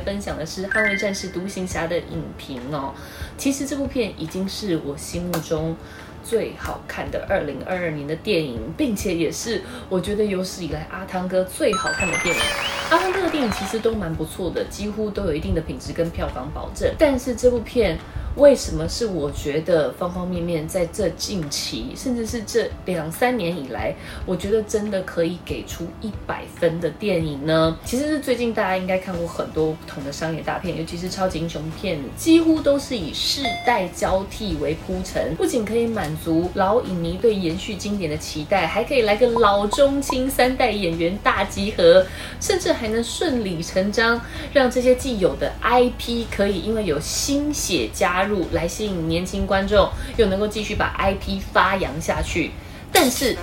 分享的是《捍卫战士独行侠》的影评哦。其实这部片已经是我心目中最好看的二零二二年的电影，并且也是我觉得有史以来阿汤哥最好看的电影。阿汤哥的电影其实都蛮不错的，几乎都有一定的品质跟票房保证。但是这部片。为什么是我觉得方方面面在这近期，甚至是这两三年以来，我觉得真的可以给出一百分的电影呢？其实是最近大家应该看过很多不同的商业大片，尤其是超级英雄片，几乎都是以世代交替为铺陈，不仅可以满足老影迷对延续经典的期待，还可以来个老中青三代演员大集合，甚至还能顺理成章让这些既有的 IP 可以因为有新血加入。来吸引年轻观众，又能够继续把 IP 发扬下去，但是。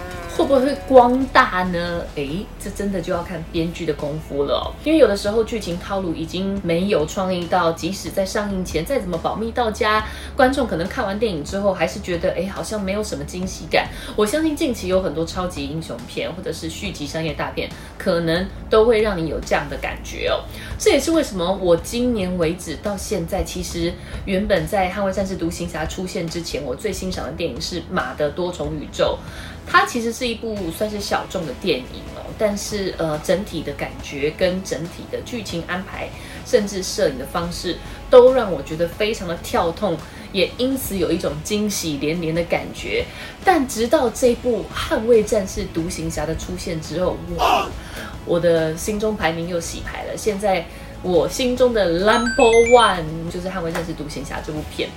会不会光大呢？诶，这真的就要看编剧的功夫了。因为有的时候剧情套路已经没有创意到，即使在上映前再怎么保密到家，观众可能看完电影之后还是觉得，诶，好像没有什么惊喜感。我相信近期有很多超级英雄片或者是续集商业大片，可能都会让你有这样的感觉哦。这也是为什么我今年为止到现在，其实原本在《捍卫战士独行侠》出现之前，我最欣赏的电影是《马的多重宇宙》。它其实是一部算是小众的电影哦，但是呃，整体的感觉跟整体的剧情安排，甚至摄影的方式，都让我觉得非常的跳痛，也因此有一种惊喜连连的感觉。但直到这部《捍卫战士独行侠》的出现之后，哇，我的心中排名又洗牌了。现在我心中的 Number One 就是《捍卫战士独行侠》这部片。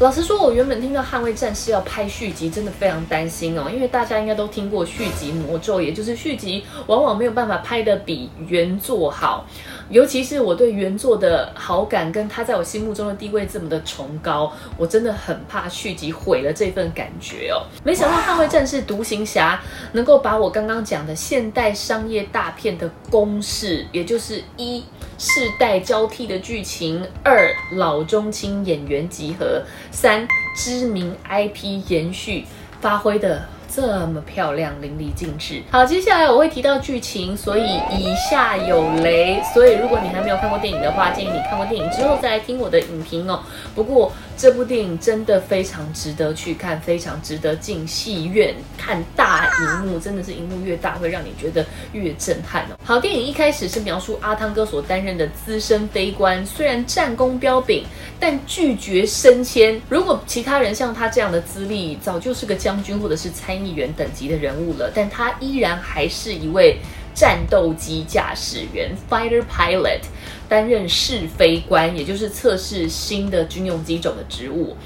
老实说，我原本听到《捍卫战士》要拍续集，真的非常担心哦，因为大家应该都听过续集魔咒，也就是续集往往没有办法拍的比原作好。尤其是我对原作的好感跟他在我心目中的地位这么的崇高，我真的很怕续集毁了这份感觉哦。没想到《捍卫战士》独行侠能够把我刚刚讲的现代商业大片的公式，也就是一世代交替的剧情，二老中青演员集合。三知名 IP 延续发挥的这么漂亮淋漓尽致。好，接下来我会提到剧情，所以以下有雷。所以如果你还没有看过电影的话，建议你看过电影之后再来听我的影评哦。不过这部电影真的非常值得去看，非常值得进戏院看大荧幕，真的是荧幕越大会让你觉得越震撼哦。好，电影一开始是描述阿汤哥所担任的资深飞官，虽然战功彪炳。但拒绝升迁。如果其他人像他这样的资历，早就是个将军或者是参议员等级的人物了。但他依然还是一位战斗机驾驶员 （fighter pilot），担任试飞官，也就是测试新的军用机种的职务。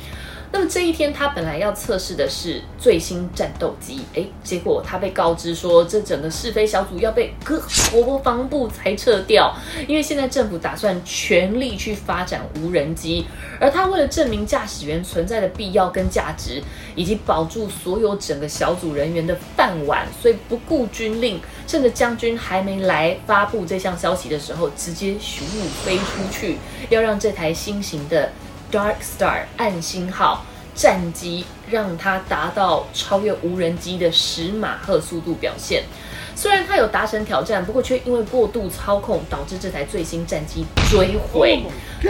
那么这一天，他本来要测试的是最新战斗机，诶，结果他被告知说，这整个试飞小组要被各国防部裁撤掉，因为现在政府打算全力去发展无人机，而他为了证明驾驶员存在的必要跟价值，以及保住所有整个小组人员的饭碗，所以不顾军令，趁着将军还没来发布这项消息的时候，直接咻飞出去，要让这台新型的。Dark Star 暗星号战机让它达到超越无人机的十马赫速度表现。虽然它有达成挑战，不过却因为过度操控，导致这台最新战机坠毁。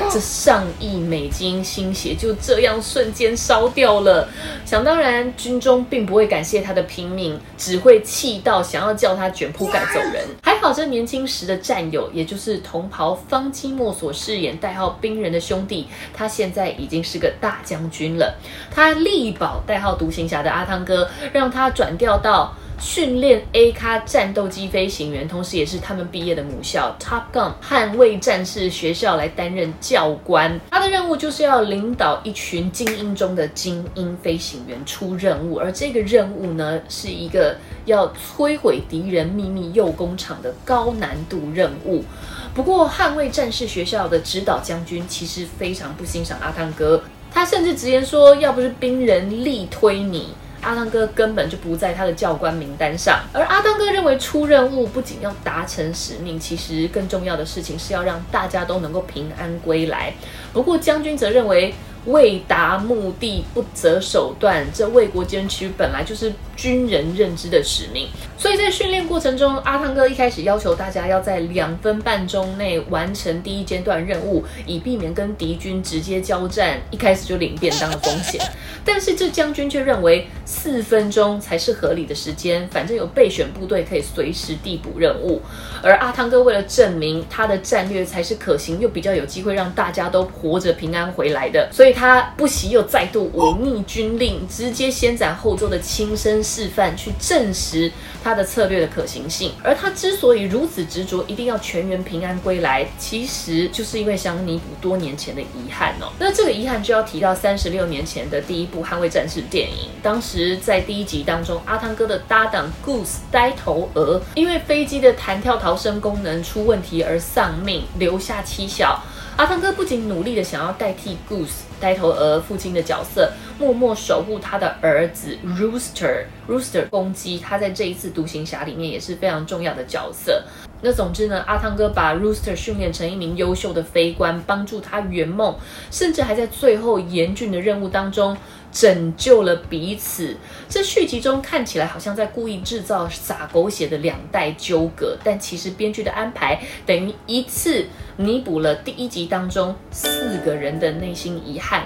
这上亿美金心血就这样瞬间烧掉了。想当然，军中并不会感谢他的拼命，只会气到想要叫他卷铺盖走人。好，这年轻时的战友，也就是同袍方清墨所饰演代号冰人的兄弟，他现在已经是个大将军了。他力保代号独行侠的阿汤哥，让他转调到。训练 A 咖战斗机飞行员，同时也是他们毕业的母校 Top Gun 捍卫战士学校来担任教官。他的任务就是要领导一群精英中的精英飞行员出任务，而这个任务呢，是一个要摧毁敌人秘密铀工厂的高难度任务。不过，捍卫战士学校的指导将军其实非常不欣赏阿汤哥，他甚至直言说：“要不是兵人力推你。”阿汤哥根本就不在他的教官名单上，而阿汤哥认为出任务不仅要达成使命，其实更重要的事情是要让大家都能够平安归来。不过将军则认为，为达目的不择手段，这为国捐躯本来就是军人认知的使命。所以在训练过程中，阿汤哥一开始要求大家要在两分半钟内完成第一阶段任务，以避免跟敌军直接交战，一开始就领便当的风险。但是这将军却认为四分钟才是合理的时间，反正有备选部队可以随时递补任务。而阿汤哥为了证明他的战略才是可行，又比较有机会让大家都活着平安回来的，所以他不惜又再度违逆军令，直接先斩后奏的亲身示范，去证实他。的策略的可行性，而他之所以如此执着，一定要全员平安归来，其实就是因为想弥补多年前的遗憾哦。那这个遗憾就要提到三十六年前的第一部《捍卫战士》电影，当时在第一集当中，阿汤哥的搭档 Goose 呆头鹅，因为飞机的弹跳逃生功能出问题而丧命，留下妻小。阿汤哥不仅努力的想要代替 Goose 呆头鹅父亲的角色，默默守护他的儿子 Rooster Rooster 攻击，他在这一次独行侠里面也是非常重要的角色。那总之呢，阿汤哥把 Rooster 训练成一名优秀的飞官，帮助他圆梦，甚至还在最后严峻的任务当中。拯救了彼此，这续集中看起来好像在故意制造洒狗血的两代纠葛，但其实编剧的安排等于一次弥补了第一集当中四个人的内心遗憾，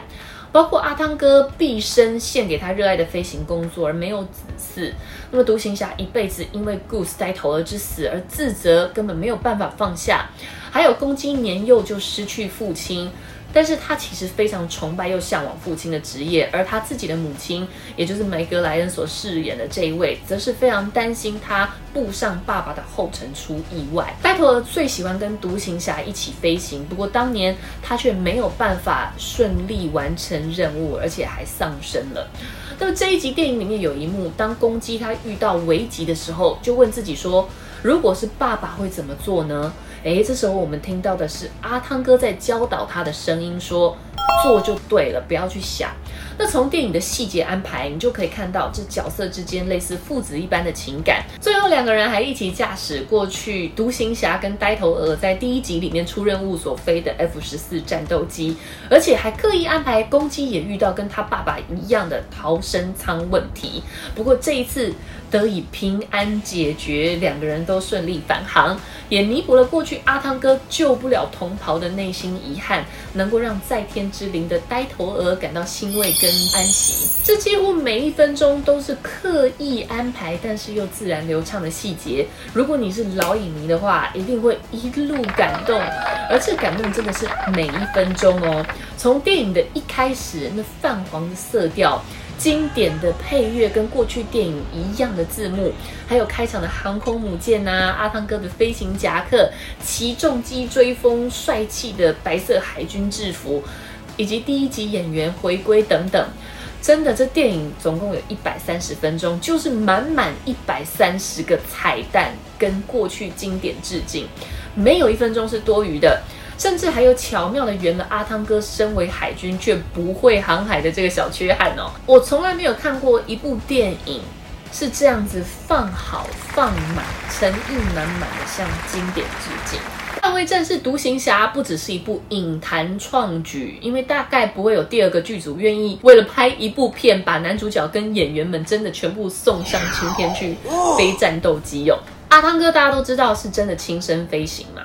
包括阿汤哥毕生献给他热爱的飞行工作而没有子嗣，那么独行侠一辈子因为 Goose 呆头鹅之死而自责，根本没有办法放下，还有公鸡年幼就失去父亲。但是他其实非常崇拜又向往父亲的职业，而他自己的母亲，也就是梅格莱恩所饰演的这一位，则是非常担心他步上爸爸的后尘出意外。拜托最喜欢跟独行侠一起飞行，不过当年他却没有办法顺利完成任务，而且还丧生了。那么这一集电影里面有一幕，当公鸡他遇到危急的时候，就问自己说：如果是爸爸会怎么做呢？诶，这时候我们听到的是阿汤哥在教导他的声音，说：“做就对了，不要去想。”那从电影的细节安排，你就可以看到这角色之间类似父子一般的情感。最后两个人还一起驾驶过去独行侠跟呆头鹅在第一集里面出任务所飞的 F 十四战斗机，而且还刻意安排公鸡也遇到跟他爸爸一样的逃生舱问题。不过这一次得以平安解决，两个人都顺利返航，也弥补了过去阿汤哥救不了同袍的内心遗憾，能够让在天之灵的呆头鹅感到欣慰跟。安息，这几乎每一分钟都是刻意安排，但是又自然流畅的细节。如果你是老影迷的话，一定会一路感动，而这感动真的是每一分钟哦。从电影的一开始，那泛黄的色调，经典的配乐，跟过去电影一样的字幕，还有开场的航空母舰呐，阿汤哥的飞行夹克，骑重机追风，帅气的白色海军制服。以及第一集演员回归等等，真的，这电影总共有一百三十分钟，就是满满一百三十个彩蛋跟过去经典致敬，没有一分钟是多余的，甚至还有巧妙的圆了阿汤哥身为海军却不会航海的这个小缺憾哦。我从来没有看过一部电影是这样子放好放满，诚意满满的向经典致敬。捍卫战士独行侠不只是一部影坛创举，因为大概不会有第二个剧组愿意为了拍一部片，把男主角跟演员们真的全部送上青天去飞战斗机哦。阿汤哥大家都知道是真的亲身飞行嘛。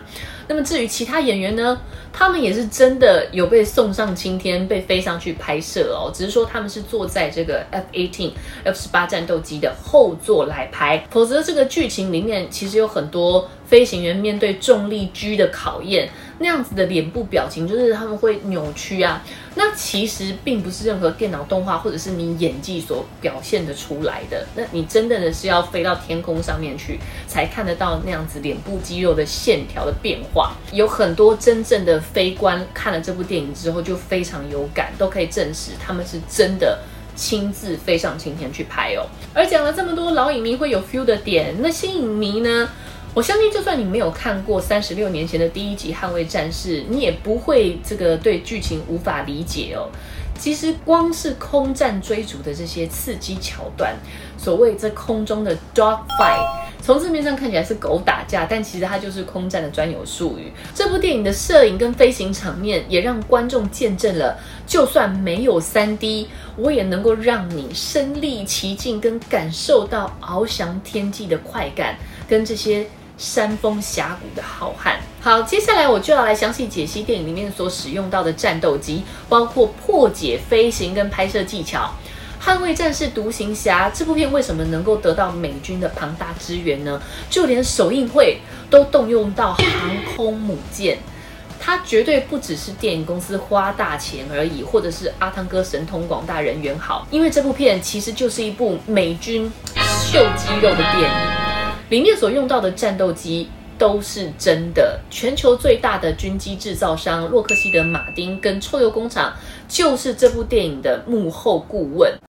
那么至于其他演员呢？他们也是真的有被送上青天，被飞上去拍摄哦。只是说他们是坐在这个 F-18、F-18 战斗机的后座来拍，否则这个剧情里面其实有很多飞行员面对重力狙的考验。那样子的脸部表情，就是他们会扭曲啊。那其实并不是任何电脑动画或者是你演技所表现的出来的。那你真的的是要飞到天空上面去，才看得到那样子脸部肌肉的线条的变化。有很多真正的飞官看了这部电影之后就非常有感，都可以证实他们是真的亲自飞上青天去拍哦。而讲了这么多老影迷会有 feel 的点，那新影迷呢？我相信，就算你没有看过三十六年前的第一集《捍卫战士》，你也不会这个对剧情无法理解哦。其实，光是空战追逐的这些刺激桥段，所谓这空中的 dog fight，从字面上看起来是狗打架，但其实它就是空战的专有术语。这部电影的摄影跟飞行场面也让观众见证了，就算没有三 D，我也能够让你身临其境，跟感受到翱翔天际的快感，跟这些山峰峡谷的浩瀚。好，接下来我就要来详细解析电影里面所使用到的战斗机，包括破解、飞行跟拍摄技巧。《捍卫战士独行侠》这部片为什么能够得到美军的庞大支援呢？就连首映会都动用到航空母舰，它绝对不只是电影公司花大钱而已，或者是阿汤哥神通广大人缘好，因为这部片其实就是一部美军秀肌肉的电影，里面所用到的战斗机都是真的。全球最大的军机制造商洛克希德马丁跟臭鼬工厂就是这部电影的幕后顾问。